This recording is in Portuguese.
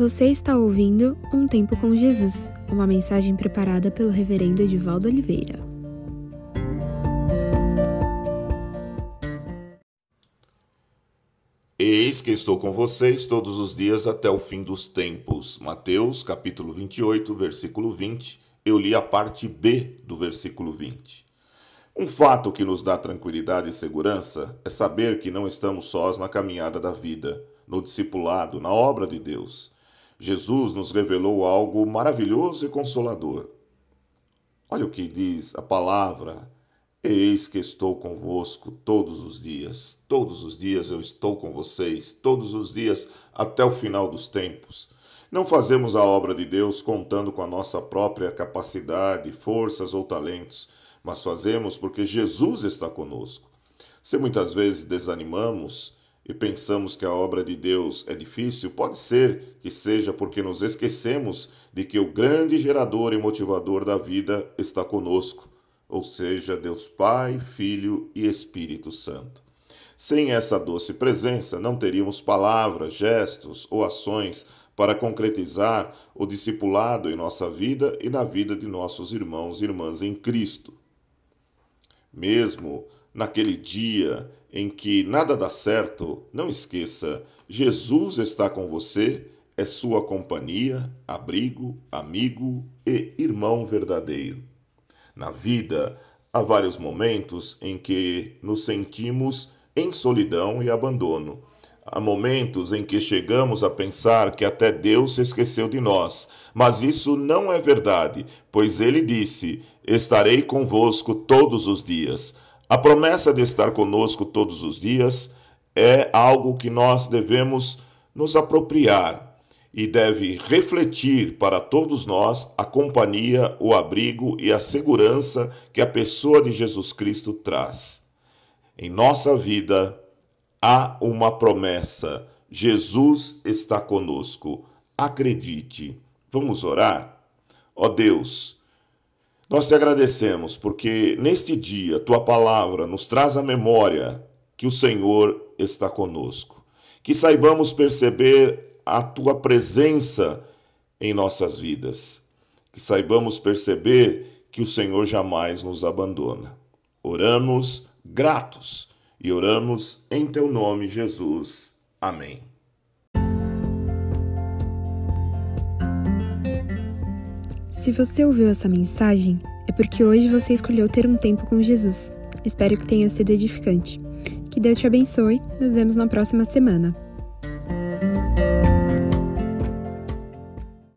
Você está ouvindo Um Tempo com Jesus, uma mensagem preparada pelo Reverendo Edivaldo Oliveira. Eis que estou com vocês todos os dias até o fim dos tempos. Mateus, capítulo 28, versículo 20. Eu li a parte B do versículo 20. Um fato que nos dá tranquilidade e segurança é saber que não estamos sós na caminhada da vida, no discipulado, na obra de Deus. Jesus nos revelou algo maravilhoso e consolador. Olha o que diz a palavra: Eis que estou convosco todos os dias. Todos os dias eu estou com vocês, todos os dias até o final dos tempos. Não fazemos a obra de Deus contando com a nossa própria capacidade, forças ou talentos mas fazemos porque Jesus está conosco. Se muitas vezes desanimamos e pensamos que a obra de Deus é difícil, pode ser que seja porque nos esquecemos de que o grande gerador e motivador da vida está conosco, ou seja, Deus Pai, Filho e Espírito Santo. Sem essa doce presença, não teríamos palavras, gestos ou ações para concretizar o discipulado em nossa vida e na vida de nossos irmãos e irmãs em Cristo. Mesmo naquele dia em que nada dá certo, não esqueça: Jesus está com você, é sua companhia, abrigo, amigo e irmão verdadeiro. Na vida, há vários momentos em que nos sentimos em solidão e abandono. Há momentos em que chegamos a pensar que até Deus se esqueceu de nós, mas isso não é verdade, pois ele disse: Estarei convosco todos os dias. A promessa de estar conosco todos os dias é algo que nós devemos nos apropriar e deve refletir para todos nós a companhia, o abrigo e a segurança que a pessoa de Jesus Cristo traz. Em nossa vida, há uma promessa: Jesus está conosco. Acredite. Vamos orar? Ó Deus, nós te agradecemos porque neste dia tua palavra nos traz a memória que o Senhor está conosco. Que saibamos perceber a tua presença em nossas vidas. Que saibamos perceber que o Senhor jamais nos abandona. Oramos gratos e oramos em teu nome, Jesus. Amém. Se você ouviu essa mensagem, é porque hoje você escolheu ter um tempo com Jesus. Espero que tenha sido edificante. Que Deus te abençoe. Nos vemos na próxima semana.